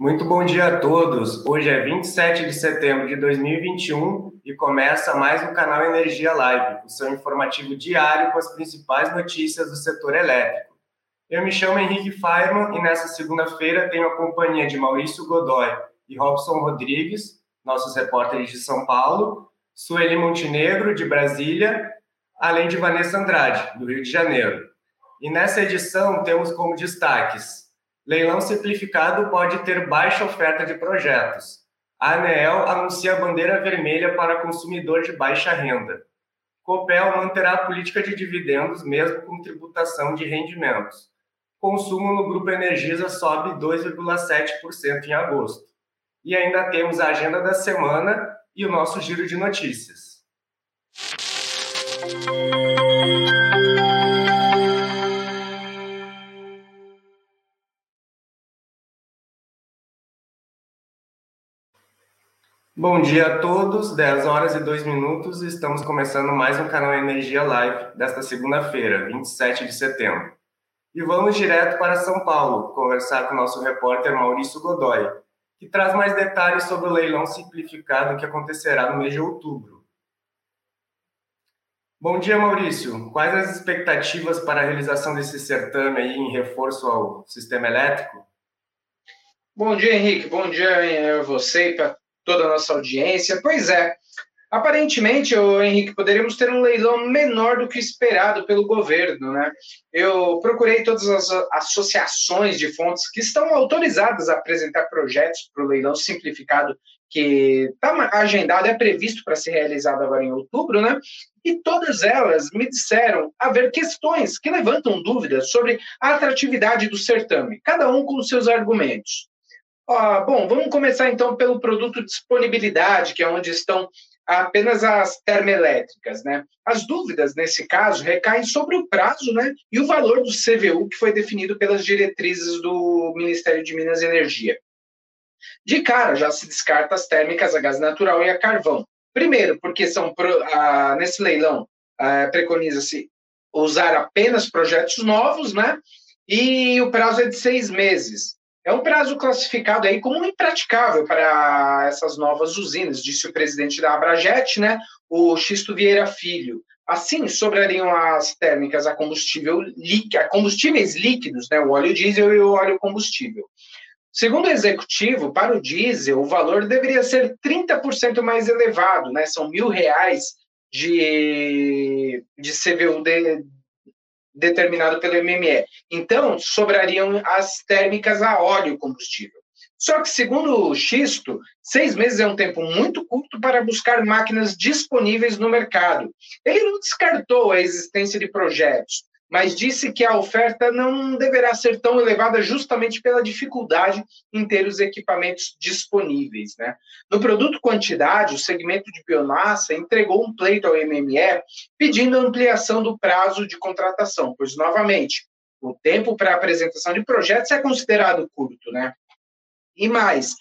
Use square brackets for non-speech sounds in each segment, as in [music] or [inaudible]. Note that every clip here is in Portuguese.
Muito bom dia a todos. Hoje é 27 de setembro de 2021 e começa mais um canal Energia Live, o seu informativo diário com as principais notícias do setor elétrico. Eu me chamo Henrique Feirman e nessa segunda-feira tenho a companhia de Maurício Godoy e Robson Rodrigues, nossos repórteres de São Paulo, Sueli Montenegro, de Brasília, além de Vanessa Andrade, do Rio de Janeiro. E nessa edição temos como destaques Leilão simplificado pode ter baixa oferta de projetos. A ANEEL anuncia bandeira vermelha para consumidor de baixa renda. Copel manterá a política de dividendos mesmo com tributação de rendimentos. Consumo no Grupo Energisa sobe 2,7% em agosto. E ainda temos a agenda da semana e o nosso giro de notícias. Bom dia a todos, 10 horas e 2 minutos, estamos começando mais um canal Energia Live desta segunda-feira, 27 de setembro. E vamos direto para São Paulo, conversar com nosso repórter Maurício Godoy, que traz mais detalhes sobre o leilão simplificado que acontecerá no mês de outubro. Bom dia, Maurício. Quais as expectativas para a realização desse certame aí em reforço ao sistema elétrico? Bom dia, Henrique. Bom dia a você e para toda a nossa audiência. Pois é, aparentemente, o Henrique, poderíamos ter um leilão menor do que esperado pelo governo, né? Eu procurei todas as associações de fontes que estão autorizadas a apresentar projetos para o leilão simplificado que está agendado, é previsto para ser realizado agora em outubro, né? E todas elas me disseram haver questões que levantam dúvidas sobre a atratividade do certame, cada um com seus argumentos. Ah, bom, vamos começar então pelo produto disponibilidade, que é onde estão apenas as termoelétricas, né? As dúvidas nesse caso recaem sobre o prazo, né, e o valor do CVU que foi definido pelas diretrizes do Ministério de Minas e Energia. De cara, já se descarta as térmicas a gás natural e a carvão. Primeiro, porque são ah, nesse leilão ah, preconiza-se usar apenas projetos novos, né? E o prazo é de seis meses. É um prazo classificado aí como impraticável para essas novas usinas, disse o presidente da Abrajet, né, o Xisto Vieira Filho. Assim, sobrariam as térmicas a combustível a combustíveis líquidos, né, o óleo diesel e o óleo combustível. Segundo o executivo, para o diesel, o valor deveria ser 30% mais elevado, né? São mil reais de, de CVU de, determinado pelo MME. Então, sobrariam as térmicas a óleo combustível. Só que, segundo o Xisto, seis meses é um tempo muito curto para buscar máquinas disponíveis no mercado. Ele não descartou a existência de projetos, mas disse que a oferta não deverá ser tão elevada justamente pela dificuldade em ter os equipamentos disponíveis. Né? No produto quantidade, o segmento de biomassa entregou um pleito ao MME pedindo ampliação do prazo de contratação, pois, novamente, o tempo para apresentação de projetos é considerado curto. Né? E mais,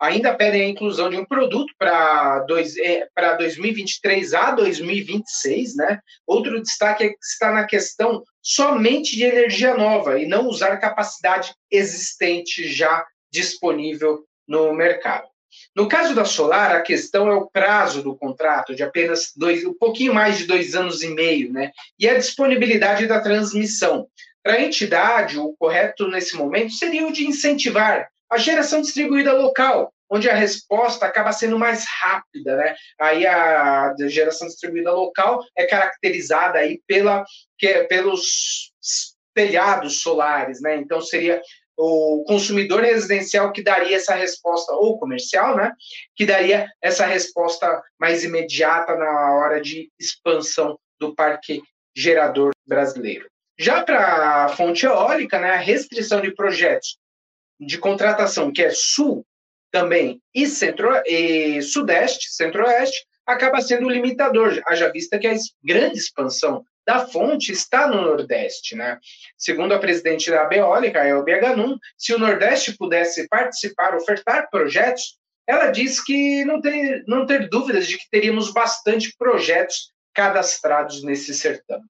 ainda pedem a inclusão de um produto para 2023 é, a 2026, né? Outro destaque é que está na questão somente de energia nova e não usar capacidade existente já disponível no mercado. No caso da solar, a questão é o prazo do contrato, de apenas dois, um pouquinho mais de dois anos e meio, né? E a disponibilidade da transmissão. Para a entidade, o correto nesse momento seria o de incentivar a geração distribuída local, onde a resposta acaba sendo mais rápida, né? Aí a geração distribuída local é caracterizada aí pela, que, pelos telhados solares, né? Então seria o consumidor residencial que daria essa resposta, ou comercial, né? Que daria essa resposta mais imediata na hora de expansão do parque gerador brasileiro. Já para a fonte eólica, né, a restrição de projetos de contratação, que é sul também e, centro, e sudeste, centro-oeste, acaba sendo o limitador, haja vista que a grande expansão da fonte está no Nordeste. Né? Segundo a presidente da Beólica, Elbia Ganum, se o Nordeste pudesse participar, ofertar projetos, ela diz que não, tem, não ter dúvidas de que teríamos bastante projetos cadastrados nesse certame.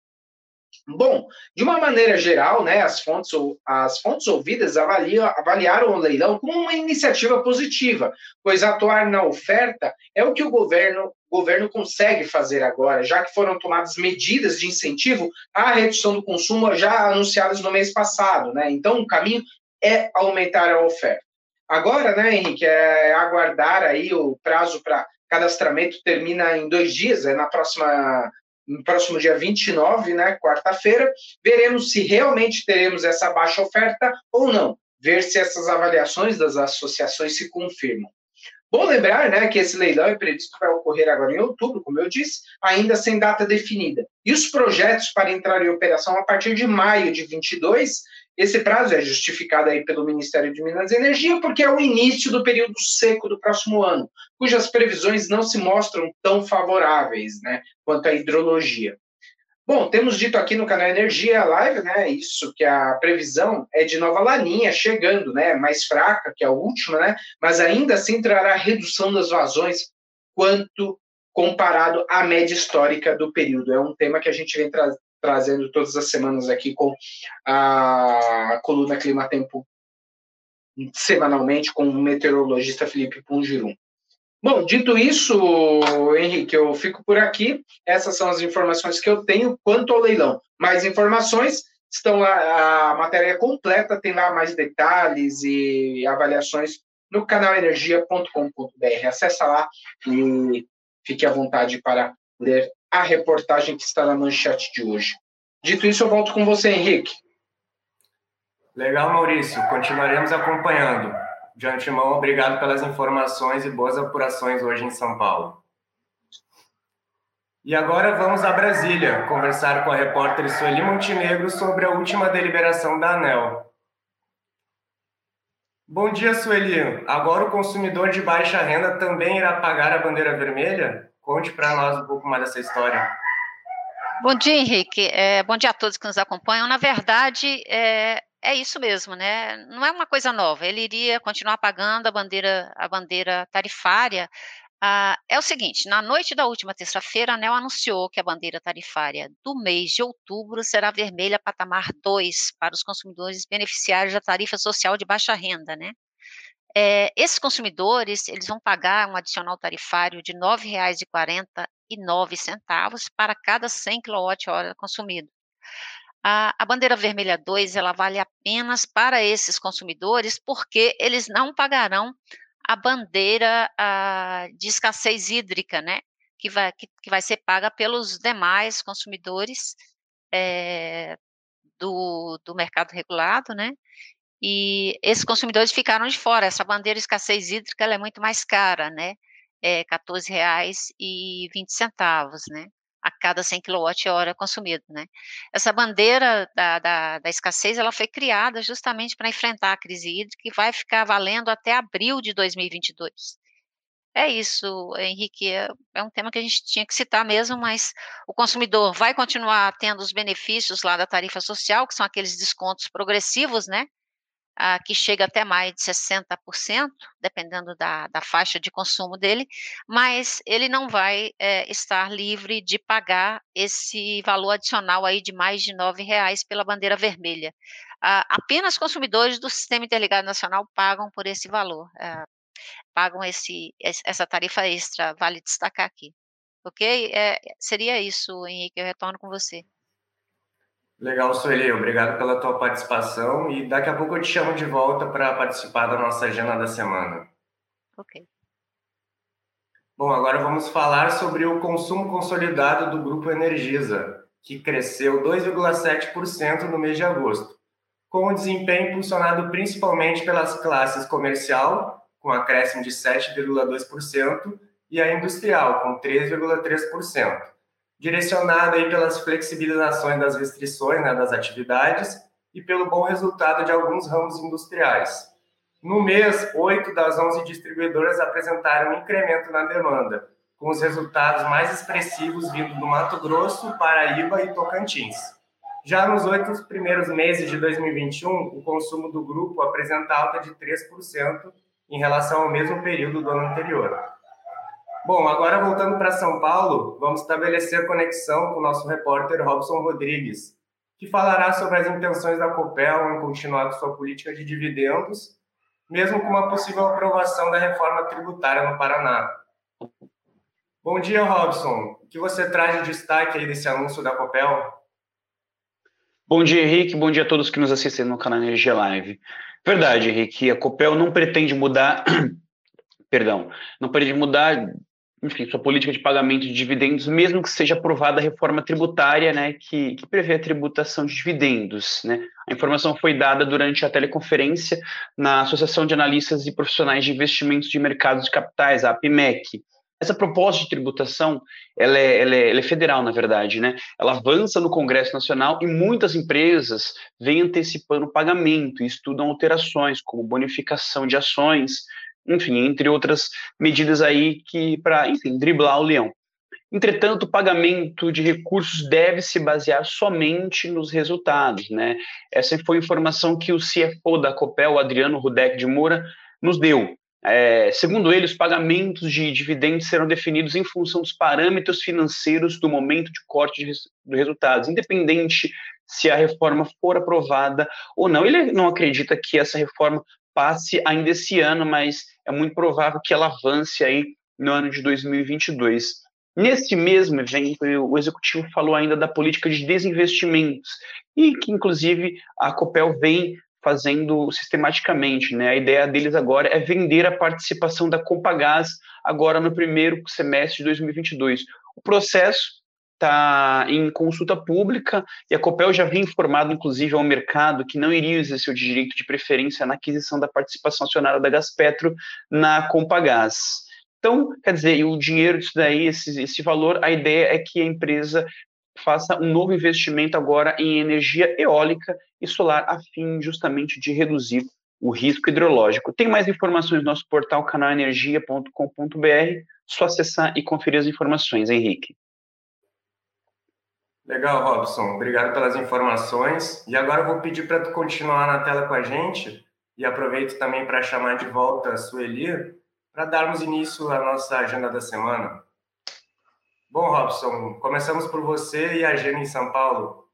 Bom, de uma maneira geral, né, as, fontes, as fontes ouvidas avaliam, avaliaram o leilão como uma iniciativa positiva, pois atuar na oferta é o que o governo, governo consegue fazer agora, já que foram tomadas medidas de incentivo à redução do consumo já anunciadas no mês passado. Né? Então, o caminho é aumentar a oferta. Agora, né, Henrique, é aguardar aí o prazo para cadastramento termina em dois dias, é na próxima no próximo dia 29, né, quarta-feira, veremos se realmente teremos essa baixa oferta ou não, ver se essas avaliações das associações se confirmam. Bom lembrar né, que esse leilão é previsto para ocorrer agora em outubro, como eu disse, ainda sem data definida. E os projetos para entrar em operação a partir de maio de 22 esse prazo é justificado aí pelo Ministério de Minas e Energia porque é o início do período seco do próximo ano, cujas previsões não se mostram tão favoráveis, né, quanto à hidrologia. Bom, temos dito aqui no canal Energia Live, né, isso que a previsão é de nova laninha chegando, né, mais fraca que a última, né, mas ainda assim trará redução das vazões quanto comparado à média histórica do período. É um tema que a gente vem tra trazendo todas as semanas aqui com a coluna Clima Tempo semanalmente com o meteorologista Felipe Pungirum. Bom, dito isso, Henrique, eu fico por aqui. Essas são as informações que eu tenho quanto ao leilão. Mais informações estão lá, a matéria completa, tem lá mais detalhes e avaliações no canalenergia.com.br. Acesse lá e fique à vontade para ler a reportagem que está na manchete de hoje. Dito isso, eu volto com você, Henrique. Legal, Maurício. Continuaremos acompanhando. De antemão, obrigado pelas informações e boas apurações hoje em São Paulo. E agora vamos a Brasília conversar com a repórter Sueli Montenegro sobre a última deliberação da ANEL. Bom dia, Sueli. Agora o consumidor de baixa renda também irá pagar a bandeira vermelha? Conte para nós um pouco mais dessa história. Bom dia, Henrique. É, bom dia a todos que nos acompanham. Na verdade, é, é isso mesmo, né? Não é uma coisa nova. Ele iria continuar pagando a bandeira, a bandeira tarifária. Ah, é o seguinte: na noite da última terça-feira, a ANEL anunciou que a bandeira tarifária do mês de outubro será vermelha patamar 2 para os consumidores beneficiários da tarifa social de baixa renda, né? É, esses consumidores, eles vão pagar um adicional tarifário de R$ 9,49 para cada 100 kWh consumido. A, a, bandeira vermelha 2, ela vale apenas para esses consumidores, porque eles não pagarão a bandeira a, de escassez hídrica, né, que vai, que, que vai ser paga pelos demais consumidores é, do, do mercado regulado, né, e esses consumidores ficaram de fora. Essa bandeira de escassez hídrica é muito mais cara, né? É R$ 14,20, né? A cada 100 kWh consumido, né? Essa bandeira da, da, da escassez, ela foi criada justamente para enfrentar a crise hídrica e vai ficar valendo até abril de 2022. É isso, Henrique, é, é um tema que a gente tinha que citar mesmo, mas o consumidor vai continuar tendo os benefícios lá da tarifa social, que são aqueles descontos progressivos, né? Ah, que chega até mais de 60%, dependendo da, da, faixa de consumo dele, mas ele não vai é, estar livre de pagar esse valor adicional aí de mais de R$ reais pela bandeira vermelha. Ah, apenas consumidores do Sistema Interligado Nacional pagam por esse valor, ah, pagam esse, essa tarifa extra, vale destacar aqui. Ok? É, seria isso, Henrique, eu retorno com você. Legal, Sueli, obrigado pela tua participação e daqui a pouco eu te chamo de volta para participar da nossa agenda da semana. Ok. Bom, agora vamos falar sobre o consumo consolidado do Grupo Energisa, que cresceu 2,7% no mês de agosto, com o desempenho impulsionado principalmente pelas classes comercial, com acréscimo de 7,2%, e a industrial, com 3,3% direcionada aí pelas flexibilizações das restrições né, das atividades e pelo bom resultado de alguns ramos industriais. No mês, oito das onze distribuidoras apresentaram um incremento na demanda, com os resultados mais expressivos vindo do Mato Grosso, Paraíba e Tocantins. Já nos oito primeiros meses de 2021, o consumo do grupo apresenta alta de 3% em relação ao mesmo período do ano anterior. Bom, agora voltando para São Paulo, vamos estabelecer conexão com o nosso repórter Robson Rodrigues, que falará sobre as intenções da Copel em continuar com sua política de dividendos, mesmo com uma possível aprovação da reforma tributária no Paraná. Bom dia, Robson. O que você traz de destaque aí desse anúncio da Copel? Bom dia, Henrique. Bom dia a todos que nos assistem no canal Energia Live. Verdade, Henrique. A Copel não pretende mudar, [clears throat] perdão, não pretende mudar enfim, sua política de pagamento de dividendos, mesmo que seja aprovada a reforma tributária, né, que, que prevê a tributação de dividendos, né. A informação foi dada durante a teleconferência na Associação de Analistas e Profissionais de Investimentos de Mercados de Capitais, a APMEC. Essa proposta de tributação, ela é, ela, é, ela é, federal, na verdade, né? Ela avança no Congresso Nacional e muitas empresas vêm antecipando o pagamento e estudam alterações, como bonificação de ações, enfim, entre outras medidas aí que para, enfim, driblar o leão. Entretanto, o pagamento de recursos deve se basear somente nos resultados, né? Essa foi a informação que o CFO da Copel, Adriano Rudek de Moura, nos deu. É, segundo ele, os pagamentos de dividendos serão definidos em função dos parâmetros financeiros do momento de corte de, de resultados, independente se a reforma for aprovada ou não. Ele não acredita que essa reforma passe ainda esse ano, mas é muito provável que ela avance aí no ano de 2022. Nesse mesmo evento, o executivo falou ainda da política de desinvestimentos e que, inclusive, a Copel vem fazendo sistematicamente. Né? A ideia deles agora é vender a participação da Compagás agora no primeiro semestre de 2022. O processo está em consulta pública e a Copel já havia informado, inclusive, ao mercado que não iria exercer o direito de preferência na aquisição da participação acionária da Gaspetro na Compagás. Então, quer dizer, o dinheiro disso daí, esse, esse valor, a ideia é que a empresa faça um novo investimento agora em energia eólica e solar, a fim justamente de reduzir o risco hidrológico. Tem mais informações no nosso portal canalenergia.com.br, só acessar e conferir as informações, Henrique. Legal, Robson. Obrigado pelas informações. E agora eu vou pedir para tu continuar na tela com a gente e aproveito também para chamar de volta a Sueli para darmos início à nossa agenda da semana. Bom, Robson, começamos por você e a agenda em São Paulo.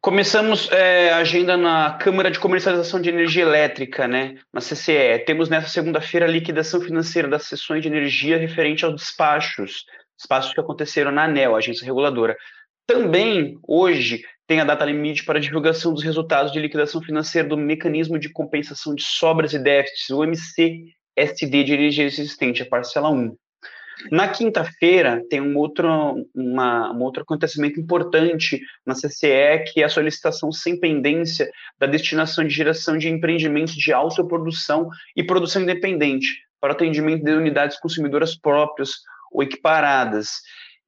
Começamos é, a agenda na Câmara de Comercialização de Energia Elétrica, né, na CCE. Temos nessa segunda-feira a liquidação financeira das sessões de energia referente aos despachos, despachos que aconteceram na ANEL, Agência Reguladora. Também, hoje, tem a data limite para divulgação dos resultados de liquidação financeira do Mecanismo de Compensação de Sobras e Déficits, o MCSD de energia existente, a parcela 1. Na quinta-feira, tem um outro, uma, um outro acontecimento importante na CCE, que é a solicitação sem pendência da destinação de geração de empreendimentos de autoprodução e produção independente para atendimento de unidades consumidoras próprias ou equiparadas.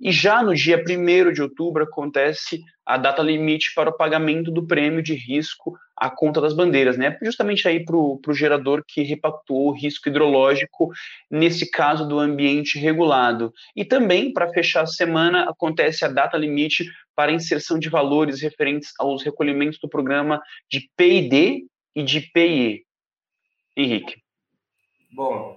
E já no dia 1 de outubro acontece a data limite para o pagamento do prêmio de risco à conta das bandeiras, né? Justamente aí para o gerador que repactuou o risco hidrológico, nesse caso do ambiente regulado. E também, para fechar a semana, acontece a data limite para a inserção de valores referentes aos recolhimentos do programa de PID e de PIE. Henrique. Bom,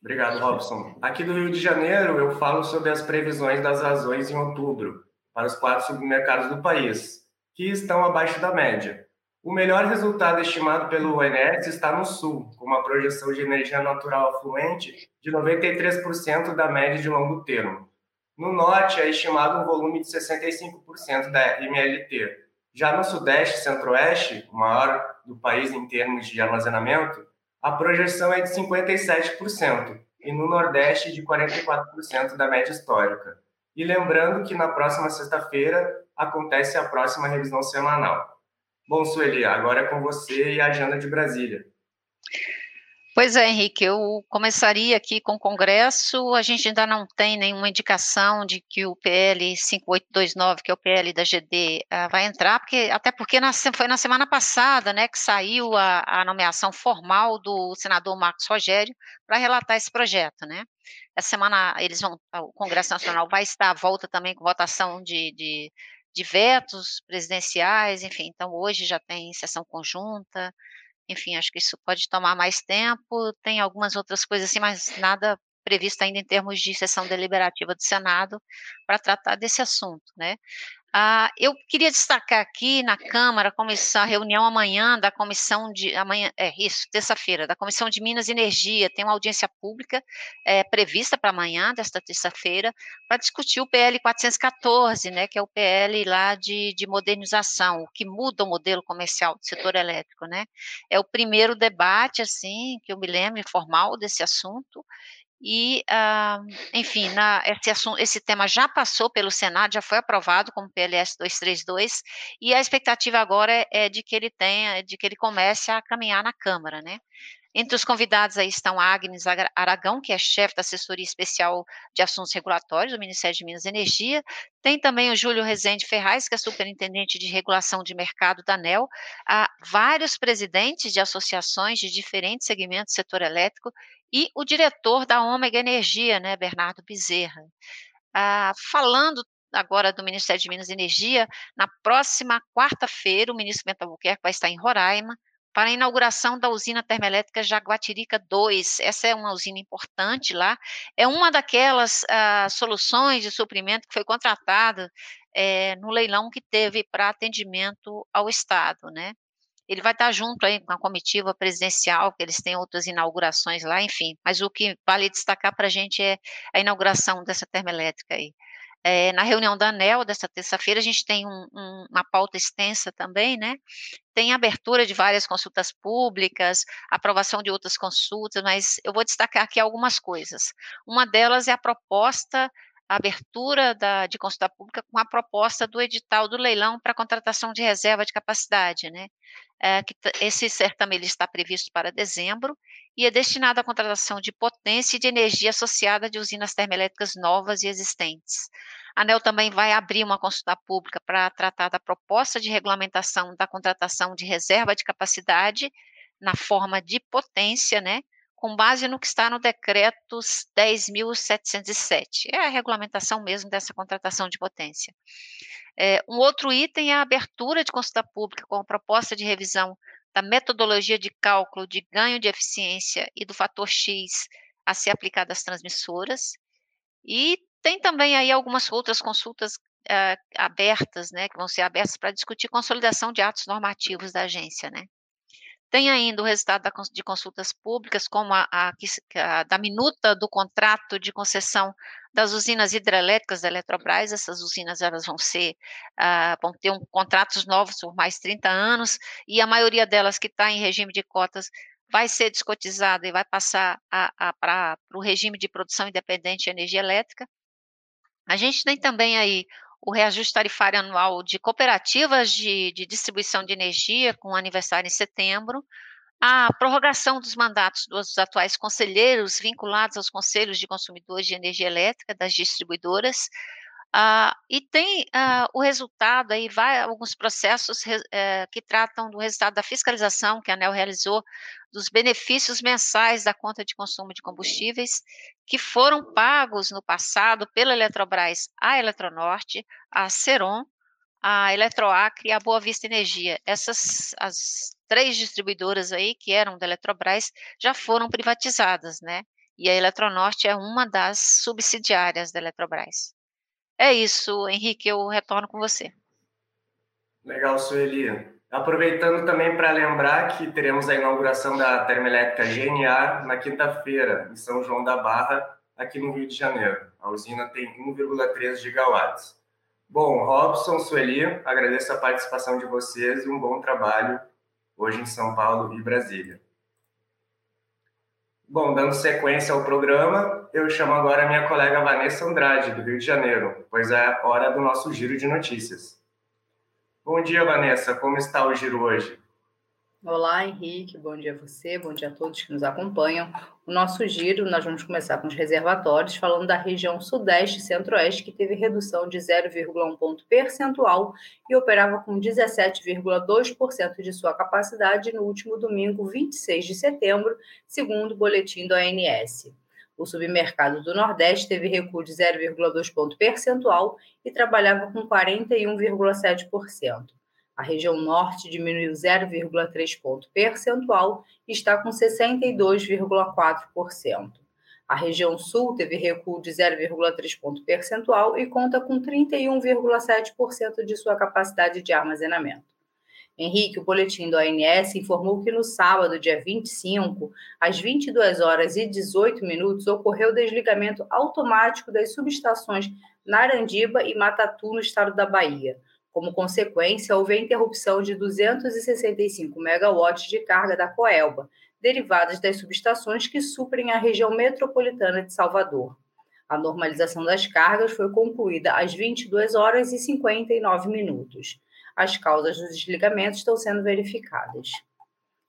Obrigado, Robson. Aqui do Rio de Janeiro, eu falo sobre as previsões das razões em outubro para os quatro supermercados do país, que estão abaixo da média. O melhor resultado estimado pelo ONS está no sul, com uma projeção de energia natural afluente de 93% da média de longo termo. No norte é estimado um volume de 65% da MLT. Já no sudeste e centro-oeste, o maior do país em termos de armazenamento, a projeção é de 57%, e no Nordeste de 44% da média histórica. E lembrando que na próxima sexta-feira acontece a próxima revisão semanal. Bom, Sueli, agora é com você e a agenda de Brasília. Pois é, Henrique, eu começaria aqui com o Congresso. A gente ainda não tem nenhuma indicação de que o PL 5829, que é o PL da GD, ah, vai entrar, porque até porque na, foi na semana passada, né, que saiu a, a nomeação formal do senador Marcos Rogério para relatar esse projeto, né? Essa semana eles vão, o Congresso Nacional vai estar à volta também com votação de, de, de vetos presidenciais, enfim. Então hoje já tem sessão conjunta. Enfim, acho que isso pode tomar mais tempo. Tem algumas outras coisas assim, mas nada previsto ainda em termos de sessão deliberativa do Senado para tratar desse assunto, né? Ah, eu queria destacar aqui na Câmara, a reunião amanhã da Comissão de, amanhã, é isso, terça-feira, da Comissão de Minas e Energia, tem uma audiência pública é, prevista para amanhã, desta terça-feira, para discutir o PL 414, né, que é o PL lá de, de modernização, o que muda o modelo comercial do setor elétrico, né, é o primeiro debate, assim, que eu me lembro, informal desse assunto, e, uh, enfim, na, esse, assunto, esse tema já passou pelo Senado, já foi aprovado como PLS 232, e a expectativa agora é, é de que ele tenha, de que ele comece a caminhar na Câmara, né? Entre os convidados aí estão Agnes Aragão, que é chefe da assessoria especial de assuntos regulatórios do Ministério de Minas e Energia. Tem também o Júlio Rezende Ferraz, que é superintendente de regulação de mercado da ANEL. Há vários presidentes de associações de diferentes segmentos do setor elétrico e o diretor da Ômega Energia, né, Bernardo Bezerra. Ah, falando agora do Ministério de Minas e Energia, na próxima quarta-feira, o ministro Bento Albuquerque vai estar em Roraima para a inauguração da usina termoelétrica Jaguatirica 2. Essa é uma usina importante lá. É uma daquelas ah, soluções de suprimento que foi contratada é, no leilão que teve para atendimento ao Estado, né? Ele vai estar junto aí com a comitiva presidencial, que eles têm outras inaugurações lá, enfim. Mas o que vale destacar para a gente é a inauguração dessa termoelétrica aí. É, na reunião da ANEL dessa terça-feira, a gente tem um, um, uma pauta extensa também, né? Tem abertura de várias consultas públicas, aprovação de outras consultas, mas eu vou destacar aqui algumas coisas. Uma delas é a proposta a abertura da, de consulta pública com a proposta do edital do leilão para contratação de reserva de capacidade, né? É, que esse certame ele está previsto para dezembro e é destinado à contratação de potência e de energia associada de usinas termoelétricas novas e existentes. A ANEL também vai abrir uma consulta pública para tratar da proposta de regulamentação da contratação de reserva de capacidade na forma de potência, né, com base no que está no decreto 10.707. É a regulamentação mesmo dessa contratação de potência. É, um outro item é a abertura de consulta pública com a proposta de revisão da metodologia de cálculo de ganho de eficiência e do fator X a ser aplicado às transmissoras. E tem também aí algumas outras consultas uh, abertas, né, que vão ser abertas para discutir consolidação de atos normativos da agência, né. Tem ainda o resultado de consultas públicas, como a, a, a, da minuta do contrato de concessão das usinas hidrelétricas da Eletrobras. Essas usinas elas vão ser, uh, vão ter um, contratos novos por mais 30 anos, e a maioria delas que está em regime de cotas vai ser descotizada e vai passar para o regime de produção independente de energia elétrica. A gente tem também aí o reajuste tarifário anual de cooperativas de, de distribuição de energia, com aniversário em setembro, a prorrogação dos mandatos dos atuais conselheiros vinculados aos conselhos de consumidores de energia elétrica das distribuidoras, Uh, e tem uh, o resultado aí, vai alguns processos uh, que tratam do resultado da fiscalização que a ANEL realizou dos benefícios mensais da conta de consumo de combustíveis que foram pagos no passado pela Eletrobras à Eletronorte, à Ceron, à Eletroacre e à Boa Vista Energia. Essas as três distribuidoras aí que eram da Eletrobras já foram privatizadas, né? E a Eletronorte é uma das subsidiárias da Eletrobras. É isso, Henrique, eu retorno com você. Legal, Sueli. Aproveitando também para lembrar que teremos a inauguração da termoelétrica GNA na quinta-feira, em São João da Barra, aqui no Rio de Janeiro. A usina tem 1,3 gigawatts. Bom, Robson, Sueli, agradeço a participação de vocês e um bom trabalho hoje em São Paulo e Brasília. Bom, dando sequência ao programa, eu chamo agora a minha colega Vanessa Andrade, do Rio de Janeiro, pois é hora do nosso giro de notícias. Bom dia, Vanessa. Como está o giro hoje? Olá, Henrique. Bom dia a você, bom dia a todos que nos acompanham. O nosso giro, nós vamos começar com os reservatórios, falando da região Sudeste e Centro-Oeste, que teve redução de 0,1 ponto percentual e operava com 17,2% de sua capacidade no último domingo, 26 de setembro, segundo o boletim do ANS. O submercado do Nordeste teve recuo de 0,2 ponto percentual e trabalhava com 41,7%. A região norte diminuiu 0,3 ponto percentual e está com 62,4%. A região sul teve recuo de 0,3 ponto percentual e conta com 31,7% de sua capacidade de armazenamento. Henrique, o boletim do ANS informou que no sábado, dia 25, às 22 horas e 18 minutos, ocorreu o desligamento automático das subestações Narandiba e Matatu, no estado da Bahia. Como consequência, houve a interrupção de 265 megawatts de carga da Coelba, derivadas das subestações que suprem a região metropolitana de Salvador. A normalização das cargas foi concluída às 22 horas e 59 minutos. As causas dos desligamentos estão sendo verificadas.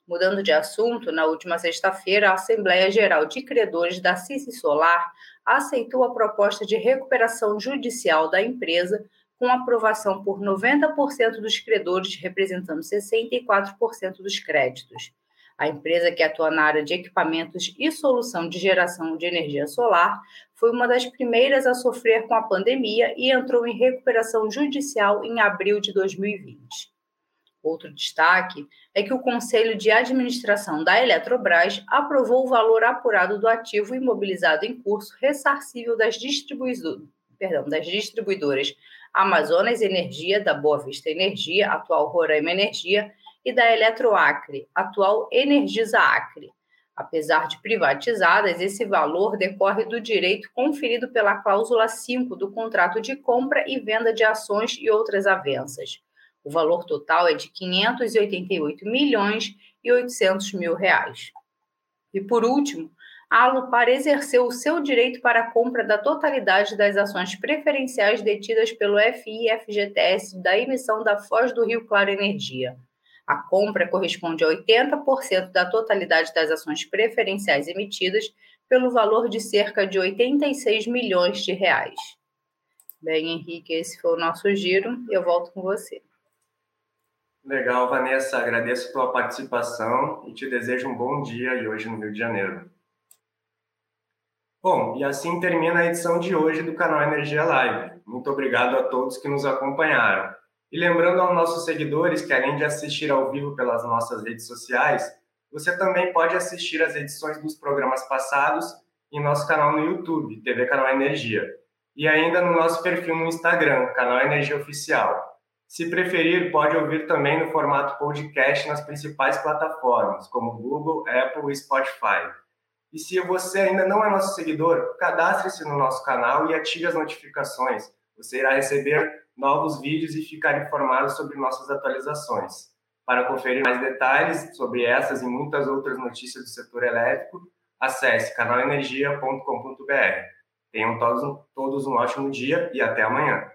Mudando de assunto, na última sexta-feira, a Assembleia Geral de Credores da Cici Solar aceitou a proposta de recuperação judicial da empresa, com aprovação por 90% dos credores, representando 64% dos créditos. A empresa que atua na área de equipamentos e solução de geração de energia solar foi uma das primeiras a sofrer com a pandemia e entrou em recuperação judicial em abril de 2020. Outro destaque é que o Conselho de Administração da Eletrobras aprovou o valor apurado do ativo imobilizado em curso ressarcível das, distribuidoras Amazonas Energia, da Boa Vista Energia, atual Roraima Energia, e da Eletroacre, atual Energisa Acre. Apesar de privatizadas, esse valor decorre do direito conferido pela cláusula 5 do contrato de compra e venda de ações e outras avanças. O valor total é de 588 milhões e 800 mil reais. E por último, a Alupar exerceu o seu direito para a compra da totalidade das ações preferenciais detidas pelo FI e FGTS da emissão da Foz do Rio Claro Energia. A compra corresponde a 80% da totalidade das ações preferenciais emitidas, pelo valor de cerca de 86 milhões de reais. Bem, Henrique, esse foi o nosso giro. Eu volto com você. Legal, Vanessa. Agradeço a tua participação e te desejo um bom dia e hoje no Rio de Janeiro. Bom, e assim termina a edição de hoje do canal Energia Live. Muito obrigado a todos que nos acompanharam. E lembrando aos nossos seguidores que, além de assistir ao vivo pelas nossas redes sociais, você também pode assistir as edições dos programas passados em nosso canal no YouTube, TV Canal Energia, e ainda no nosso perfil no Instagram, Canal Energia Oficial. Se preferir, pode ouvir também no formato podcast nas principais plataformas, como Google, Apple e Spotify. E se você ainda não é nosso seguidor, cadastre-se no nosso canal e ative as notificações. Você irá receber novos vídeos e ficar informado sobre nossas atualizações. Para conferir mais detalhes sobre essas e muitas outras notícias do setor elétrico, acesse canalenergia.com.br. Tenham todos, todos um ótimo dia e até amanhã.